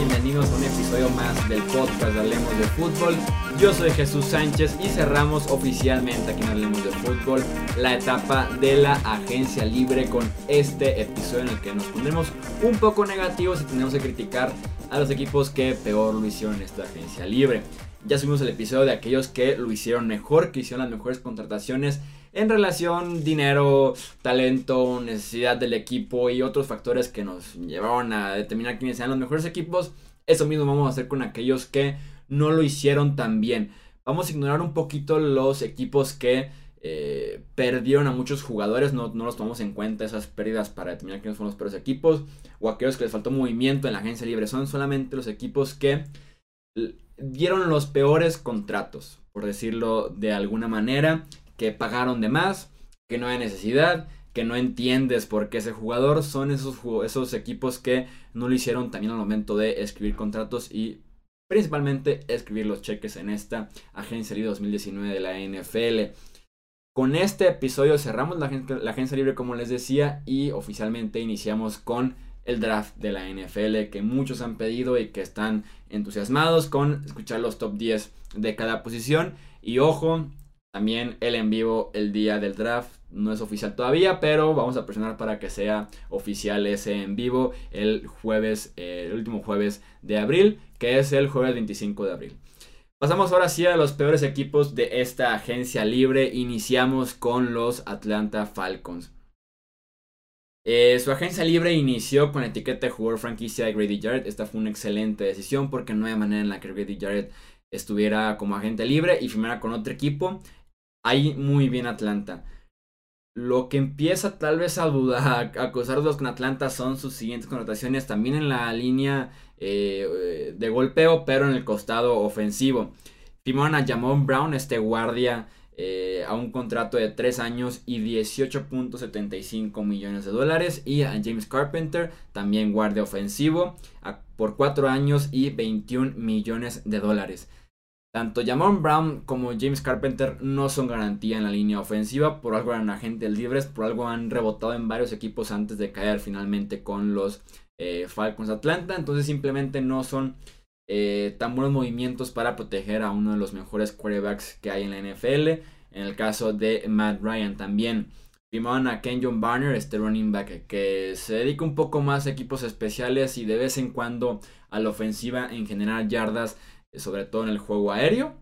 Bienvenidos a un episodio más del podcast de Hablemos de Fútbol. Yo soy Jesús Sánchez y cerramos oficialmente aquí en Hablemos de Fútbol la etapa de la agencia libre con este episodio en el que nos pondremos un poco negativos y tenemos que criticar a los equipos que peor lo hicieron en esta agencia libre. Ya subimos el episodio de aquellos que lo hicieron mejor, que hicieron las mejores contrataciones en relación dinero, talento, necesidad del equipo y otros factores que nos llevaron a determinar quiénes sean los mejores equipos. Eso mismo vamos a hacer con aquellos que no lo hicieron tan bien. Vamos a ignorar un poquito los equipos que eh, perdieron a muchos jugadores, no, no, los tomamos en cuenta esas pérdidas para determinar quiénes son los peores equipos o aquellos que les faltó movimiento en la agencia libre. Son solamente los equipos que dieron los peores contratos, por decirlo de alguna manera, que pagaron de más, que no hay necesidad, que no entiendes por qué ese jugador, son esos, equipos que no lo hicieron también al momento de escribir contratos y principalmente escribir los cheques en esta agencia libre 2019 de la NFL. Con este episodio cerramos la agencia libre como les decía y oficialmente iniciamos con el draft de la NFL que muchos han pedido y que están entusiasmados con escuchar los top 10 de cada posición. Y ojo, también el en vivo el día del draft no es oficial todavía, pero vamos a presionar para que sea oficial ese en vivo el jueves, eh, el último jueves de abril, que es el jueves 25 de abril. Pasamos ahora sí a los peores equipos de esta agencia libre. Iniciamos con los Atlanta Falcons. Eh, su agencia libre inició con la etiqueta de jugador franquicia de Grady Jarrett. Esta fue una excelente decisión porque no hay manera en la que Grady Jarrett estuviera como agente libre y firmara con otro equipo. Ahí muy bien Atlanta. Lo que empieza tal vez a dudar, a acusarlos con Atlanta son sus siguientes connotaciones también en la línea eh, de golpeo, pero en el costado ofensivo. Firmaron a Jamon Brown, este guardia, eh, a un contrato de 3 años y 18.75 millones de dólares. Y a James Carpenter, también guardia ofensivo, por 4 años y 21 millones de dólares. Tanto Jamon Brown como James Carpenter no son garantía en la línea ofensiva, por algo eran agentes libres, por algo han rebotado en varios equipos antes de caer finalmente con los eh, Falcons Atlanta, entonces simplemente no son eh, tan buenos movimientos para proteger a uno de los mejores quarterbacks que hay en la NFL, en el caso de Matt Ryan también. Firmaron a Kenyon Barner, este running back que se dedica un poco más a equipos especiales y de vez en cuando a la ofensiva en general yardas sobre todo en el juego aéreo.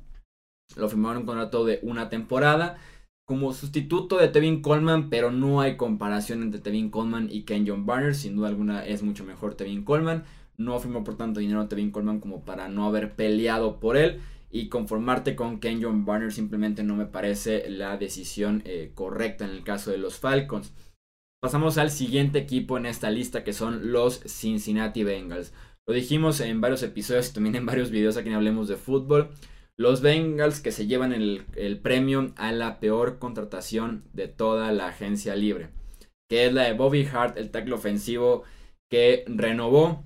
Lo firmaron un contrato de una temporada como sustituto de Tevin Coleman, pero no hay comparación entre Tevin Coleman y Ken John Barner. Sin duda alguna es mucho mejor Tevin Coleman. No firmó por tanto dinero a Tevin Coleman como para no haber peleado por él. Y conformarte con Ken John Barner simplemente no me parece la decisión eh, correcta en el caso de los Falcons. Pasamos al siguiente equipo en esta lista que son los Cincinnati Bengals. Lo dijimos en varios episodios y también en varios videos aquí en Hablemos de Fútbol. Los Bengals que se llevan el, premio a la peor contratación de toda la agencia libre. Que es la de Bobby Hart, el tackle ofensivo que renovó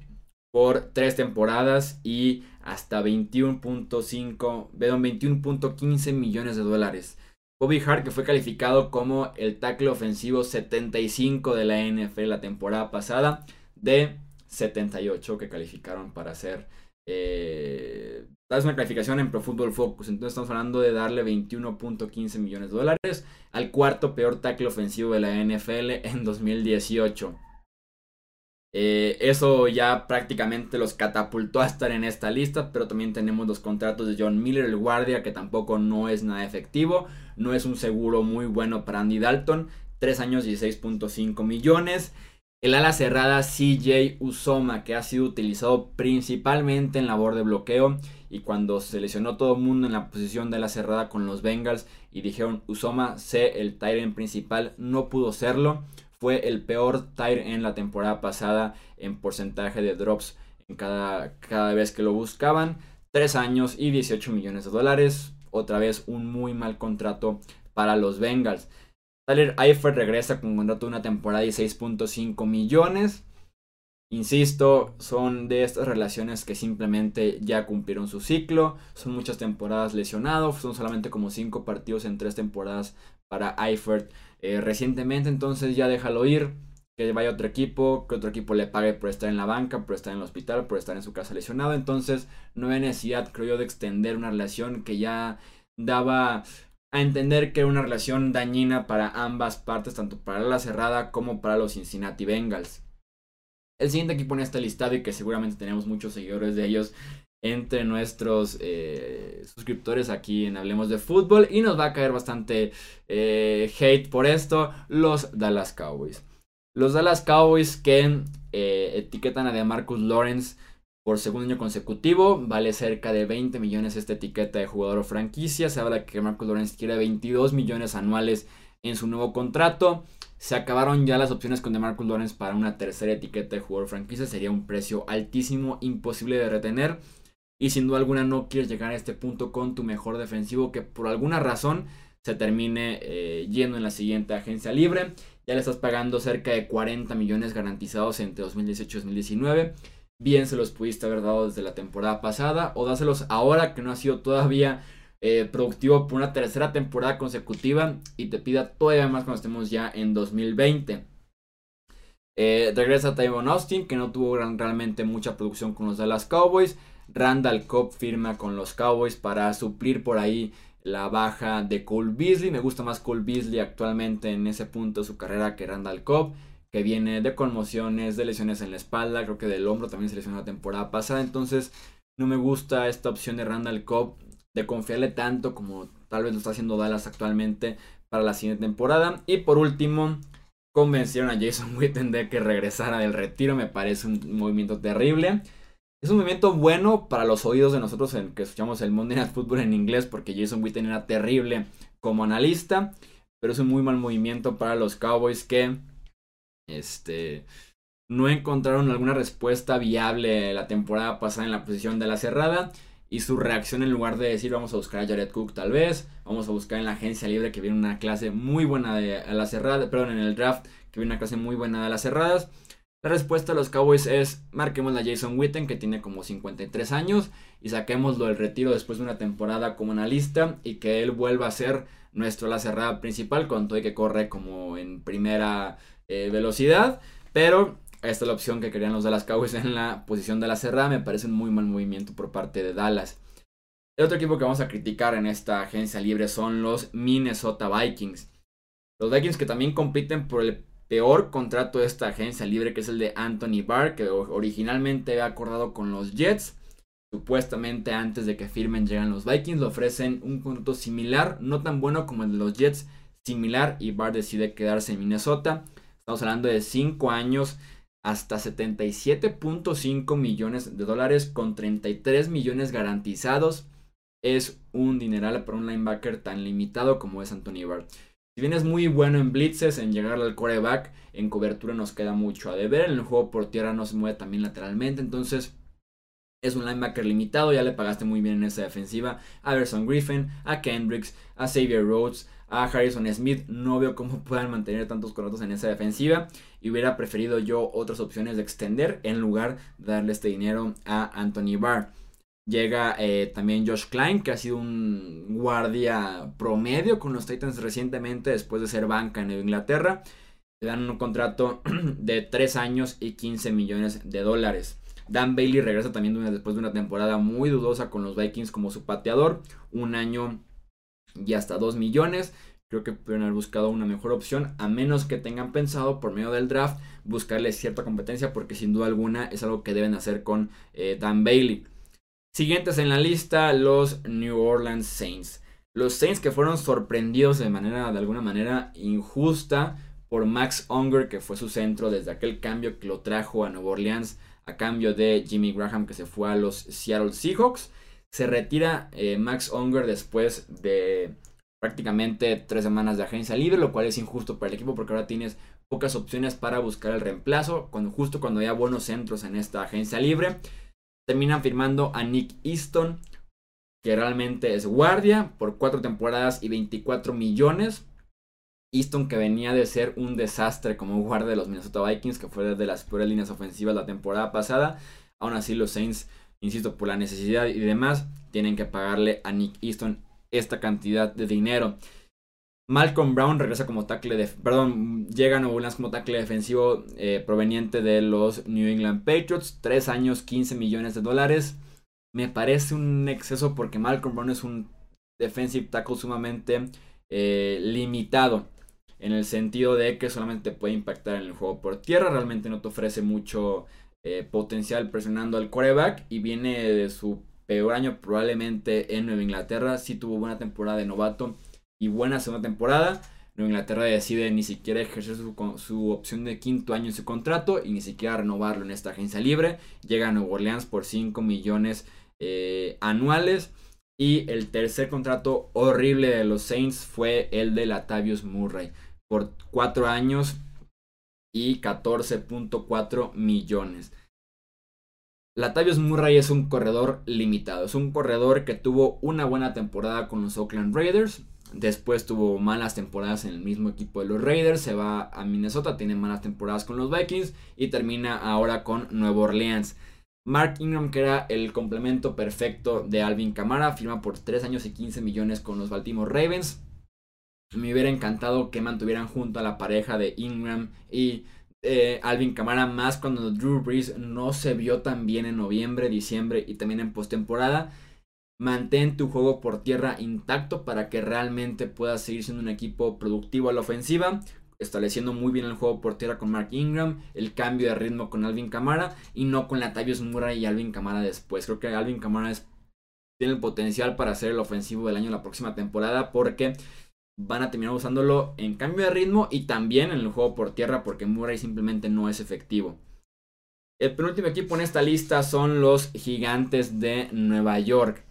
por tres temporadas y hasta 21.5, 21.15 millones de dólares. Bobby Hart que fue calificado como el tackle ofensivo 75 de la NFL la temporada pasada de 78 que calificaron para hacer eh, una calificación en Pro Football Focus. Entonces estamos hablando de darle 21.15 millones de dólares al cuarto peor tackle ofensivo de la NFL en 2018. Eh, eso ya prácticamente los catapultó a estar en esta lista, pero también tenemos los contratos de John Miller, el guardia, que tampoco no es nada efectivo, no es un seguro muy bueno para Andy Dalton, 3 años y 6.5 millones. El ala cerrada CJ Usoma, que ha sido utilizado principalmente en labor de bloqueo. Y cuando se lesionó todo el mundo en la posición de la cerrada con los Bengals y dijeron Usoma, sé el Tyrant principal, no pudo serlo. Fue el peor Tyrant en la temporada pasada en porcentaje de drops en cada, cada vez que lo buscaban. 3 años y 18 millones de dólares. Otra vez un muy mal contrato para los Bengals. Tyler Eifert regresa con un contrato de una temporada de 6.5 millones. Insisto, son de estas relaciones que simplemente ya cumplieron su ciclo. Son muchas temporadas lesionados. Son solamente como 5 partidos en 3 temporadas para Eifert eh, recientemente. Entonces ya déjalo ir. que vaya otro equipo, que otro equipo le pague por estar en la banca, por estar en el hospital, por estar en su casa lesionado. Entonces no hay necesidad, creo yo, de extender una relación que ya daba a entender que era una relación dañina para ambas partes, tanto para la cerrada como para los Cincinnati Bengals. El siguiente equipo en este listado y que seguramente tenemos muchos seguidores de ellos entre nuestros eh, suscriptores aquí en Hablemos de Fútbol y nos va a caer bastante eh, hate por esto, los Dallas Cowboys. Los Dallas Cowboys que eh, etiquetan a Marcus Lawrence por segundo año consecutivo. Vale cerca de 20 millones esta etiqueta de jugador o franquicia. Se habla que Marcus Lawrence quiere 22 millones anuales en su nuevo contrato. Se acabaron ya las opciones con DeMarcus Lawrence para una tercera etiqueta de jugador franquicia. Sería un precio altísimo, imposible de retener. Y sin duda alguna no quieres llegar a este punto con tu mejor defensivo que por alguna razón se termine eh, yendo en la siguiente agencia libre. Ya le estás pagando cerca de 40 millones garantizados entre 2018 y 2019 bien se los pudiste haber dado desde la temporada pasada o dáselos ahora que no ha sido todavía eh, productivo por una tercera temporada consecutiva y te pida todavía más cuando estemos ya en 2020. Eh, regresa Tyron Austin que no tuvo realmente mucha producción con los Dallas Cowboys. Randall Cobb firma con los Cowboys para suplir por ahí la baja de Cole Beasley. Me gusta más Cole Beasley actualmente en ese punto de su carrera que Randall Cobb que viene de conmociones, de lesiones en la espalda, creo que del hombro también se lesionó la temporada pasada, entonces no me gusta esta opción de Randall Cobb de confiarle tanto como tal vez lo está haciendo Dallas actualmente para la siguiente temporada. Y por último, convencieron a Jason Witten de que regresara del retiro, me parece un movimiento terrible. Es un movimiento bueno para los oídos de nosotros en que escuchamos el Monday Night Football en inglés porque Jason Witten era terrible como analista, pero es un muy mal movimiento para los Cowboys que este, no encontraron alguna respuesta viable la temporada pasada en la posición de la cerrada. Y su reacción en lugar de decir vamos a buscar a Jared Cook tal vez, vamos a buscar en la agencia libre que viene una clase muy buena de la cerrada, perdón, en el draft que viene una clase muy buena de las cerradas. La respuesta de los Cowboys es marquemos a Jason Witten que tiene como 53 años y saquémoslo del retiro después de una temporada como analista y que él vuelva a ser nuestro la cerrada principal con todo y que corre como en primera eh, velocidad. Pero esta es la opción que querían los Dallas Cowboys en la posición de la cerrada. Me parece un muy mal movimiento por parte de Dallas. El otro equipo que vamos a criticar en esta agencia libre son los Minnesota Vikings. Los Vikings que también compiten por el peor contrato de esta agencia libre, que es el de Anthony Barr, que originalmente había acordado con los Jets. Supuestamente antes de que firmen llegan los Vikings, le ofrecen un contrato similar, no tan bueno como el de los Jets, similar, y Barr decide quedarse en Minnesota. Estamos hablando de 5 años hasta 77.5 millones de dólares con 33 millones garantizados. Es un dineral para un linebacker tan limitado como es Anthony Barr. Si bien es muy bueno en blitzes, en llegar al coreback, en cobertura nos queda mucho a deber. En el juego por tierra no se mueve también lateralmente. Entonces es un linebacker limitado. Ya le pagaste muy bien en esa defensiva a Berson Griffin, a Kendricks, a Xavier Rhodes, a Harrison Smith. No veo cómo puedan mantener tantos contratos en esa defensiva. Y hubiera preferido yo otras opciones de extender en lugar de darle este dinero a Anthony Barr. Llega eh, también Josh Klein, que ha sido un guardia promedio con los Titans recientemente después de ser banca en Inglaterra. Le dan un contrato de 3 años y 15 millones de dólares. Dan Bailey regresa también después de una temporada muy dudosa con los Vikings como su pateador. Un año y hasta 2 millones. Creo que pueden haber buscado una mejor opción, a menos que tengan pensado por medio del draft buscarle cierta competencia, porque sin duda alguna es algo que deben hacer con eh, Dan Bailey. Siguientes en la lista, los New Orleans Saints. Los Saints que fueron sorprendidos de manera, de alguna manera injusta por Max Unger, que fue su centro desde aquel cambio que lo trajo a Nueva Orleans a cambio de Jimmy Graham, que se fue a los Seattle Seahawks. Se retira eh, Max Unger después de prácticamente tres semanas de agencia libre, lo cual es injusto para el equipo porque ahora tienes pocas opciones para buscar el reemplazo, cuando, justo cuando haya buenos centros en esta agencia libre. Terminan firmando a Nick Easton, que realmente es guardia, por cuatro temporadas y 24 millones. Easton que venía de ser un desastre como guardia de los Minnesota Vikings, que fue de las peores líneas ofensivas la temporada pasada. Aún así los Saints insisto, por la necesidad y demás, tienen que pagarle a Nick Easton esta cantidad de dinero. Malcolm Brown regresa como tackle perdón, llega a Nuevo Orleans como tackle defensivo eh, proveniente de los New England Patriots, 3 años, 15 millones de dólares. Me parece un exceso porque Malcolm Brown es un defensive tackle sumamente eh, limitado en el sentido de que solamente puede impactar en el juego por tierra, realmente no te ofrece mucho eh, potencial presionando al coreback y viene de su peor año probablemente en Nueva Inglaterra, sí tuvo buena temporada de novato y buena segunda temporada. Nueva Inglaterra decide ni siquiera ejercer su, opción de quinto año en su contrato y ni siquiera renovarlo en esta agencia libre. Llega a Nueva Orleans por 5 millones eh, anuales. Y el tercer contrato horrible de los Saints fue el de Latavius Murray por 4 años y 14.4 millones. Latavius Murray es un corredor limitado, es un corredor que tuvo una buena temporada con los Oakland Raiders, Después tuvo malas temporadas en el mismo equipo de los Raiders. Se va a Minnesota, tiene malas temporadas con los Vikings y termina ahora con Nueva Orleans. Mark Ingram, que era el complemento perfecto de Alvin Kamara, firma por 3 años y 15 millones con los Baltimore Ravens. Me hubiera encantado que mantuvieran junto a la pareja de Ingram y eh, Alvin Kamara, más cuando Drew Brees no se vio tan bien en noviembre, diciembre y también en postemporada. Mantén tu juego por tierra intacto para que realmente puedas seguir siendo un equipo productivo a la ofensiva, estableciendo muy bien el juego por tierra con Mark Ingram, el cambio de ritmo con Alvin Kamara y no con Latavius Murray y Alvin Kamara después. Creo que Alvin Kamara tiene el potencial para ser el ofensivo del año la próxima temporada porque van a terminar usándolo en cambio de ritmo y también en el juego por tierra porque Murray simplemente no es efectivo. El penúltimo equipo en esta lista son los Gigantes de Nueva York.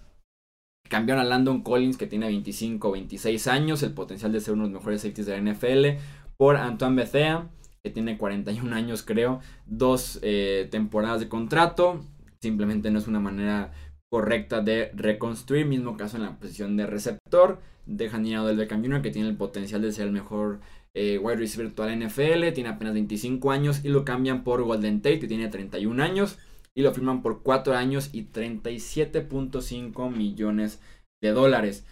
Cambiaron a Landon Collins, que tiene 25 o 26 años, el potencial de ser uno de los mejores safeties de la NFL, por Antoine Bethea, que tiene 41 años, creo, dos eh, temporadas de contrato. Simplemente no es una manera correcta de reconstruir. Mismo caso en la posición de receptor. Dejan ir a del Jr., que tiene el potencial de ser el mejor eh, wide receiver de la NFL. Tiene apenas 25 años y lo cambian por Golden Tate, que tiene 31 años y lo firman por 4 años y 37.5 millones de dólares.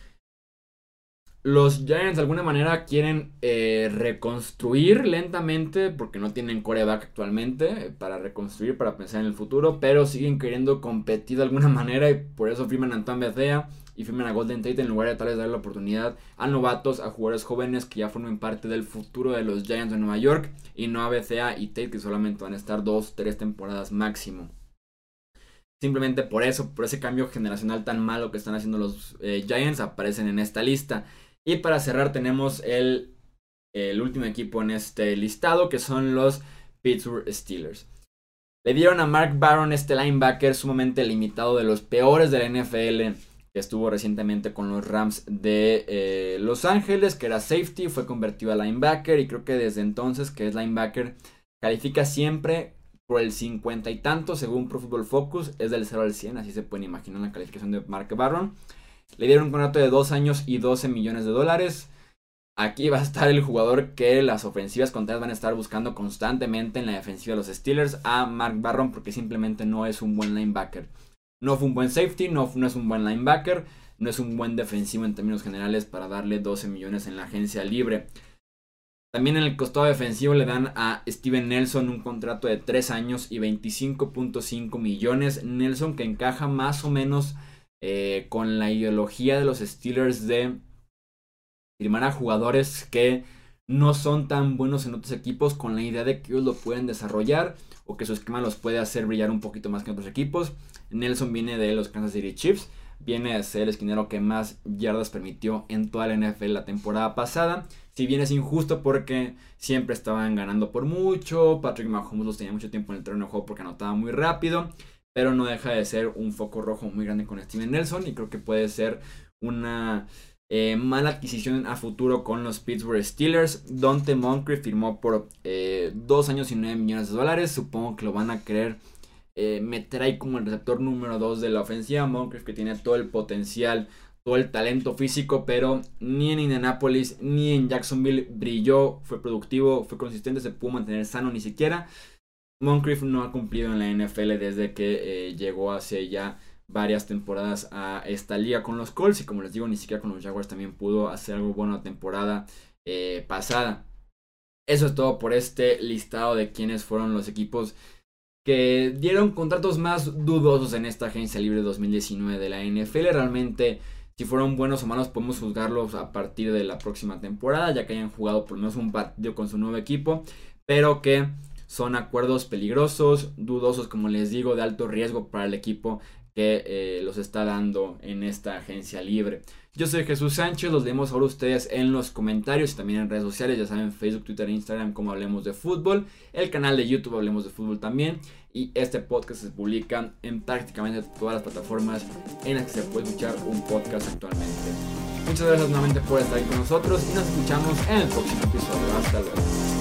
Los Giants de alguna manera quieren eh, reconstruir lentamente porque no tienen coreback actualmente eh, para reconstruir, para pensar en el futuro, pero siguen queriendo competir de alguna manera y por eso firman a Antoine Bethea y firman a Golden Tate en lugar de tal vez darle la oportunidad a novatos, a jugadores jóvenes que ya formen parte del futuro de los Giants de Nueva York y no a Bethea y Tate que solamente van a estar 2, 3 temporadas máximo. Simplemente por eso, por ese cambio generacional tan malo que están haciendo los eh, Giants, aparecen en esta lista. Y para cerrar tenemos el, el último equipo en este listado, que son los Pittsburgh Steelers. Le dieron a Mark Barron este linebacker sumamente limitado de los peores de la NFL, que estuvo recientemente con los Rams de eh, Los Ángeles, que era safety, fue convertido a linebacker y creo que desde entonces que es linebacker califica siempre por el 50 y tanto según Pro Football Focus, es del 0 al 100, así se pueden imaginar la calificación de Mark Barron. Le dieron un contrato de 2 años y 12 millones de dólares. Aquí va a estar el jugador que las ofensivas contrarias van a estar buscando constantemente en la defensiva de los Steelers a Mark Barron porque simplemente no es un buen linebacker. No fue un buen safety, no, no es un buen linebacker, no es un buen defensivo en términos generales para darle 12 millones en la agencia libre. También en el costado defensivo le dan a Steven Nelson un contrato de 3 años y 25.5 millones. Nelson que encaja más o menos eh, con la ideología de los Steelers de firmar a jugadores que no son tan buenos en otros equipos con la idea de que ellos lo pueden desarrollar o que su esquema los puede hacer brillar un poquito más que otros equipos. Nelson viene de los Kansas City Chiefs, viene a ser el esquinero que más yardas permitió en toda la NFL la temporada pasada si bien es injusto porque siempre estaban ganando por mucho, Patrick Mahomes los tenía mucho tiempo en el terreno de juego porque anotaba muy rápido, pero no deja de ser un foco rojo muy grande con Steven Nelson y creo que puede ser una eh, mala adquisición a futuro con los Pittsburgh Steelers. Dante Moncrief firmó por eh, 2 años y 9 millones de dólares. Supongo que lo van a querer eh, meter ahí como el receptor número 2 de la ofensiva. Moncrief que tiene todo el potencial el talento físico, pero ni en Indianapolis ni en Jacksonville brilló, fue productivo, fue consistente, se pudo mantener sano ni siquiera. Moncrief no ha cumplido en la NFL desde que eh, llegó hace ya varias temporadas a esta liga con los Colts y como les digo, ni siquiera con los Jaguars también pudo hacer algo bueno la temporada eh, pasada. Eso es todo por este listado de quienes fueron los equipos que dieron contratos más dudosos en esta agencia libre 2019 de la NFL. Realmente, si fueron buenos o malos, podemos juzgarlos a partir de la próxima temporada, ya que hayan jugado por lo menos un partido con su nuevo equipo, pero que son acuerdos peligrosos, dudosos, como les digo, de alto riesgo para el equipo que eh, los está dando en esta agencia libre. Yo soy Jesús Sánchez, los leemos ahora ustedes en los comentarios y también en redes sociales, ya saben, Facebook, Twitter e Instagram como Hablemos de Fútbol, el canal de YouTube Hablemos de Fútbol también y este podcast se publica en prácticamente todas las plataformas en las que se puede escuchar un podcast actualmente. Muchas gracias nuevamente por estar ahí con nosotros y nos escuchamos en el próximo episodio. Hasta luego.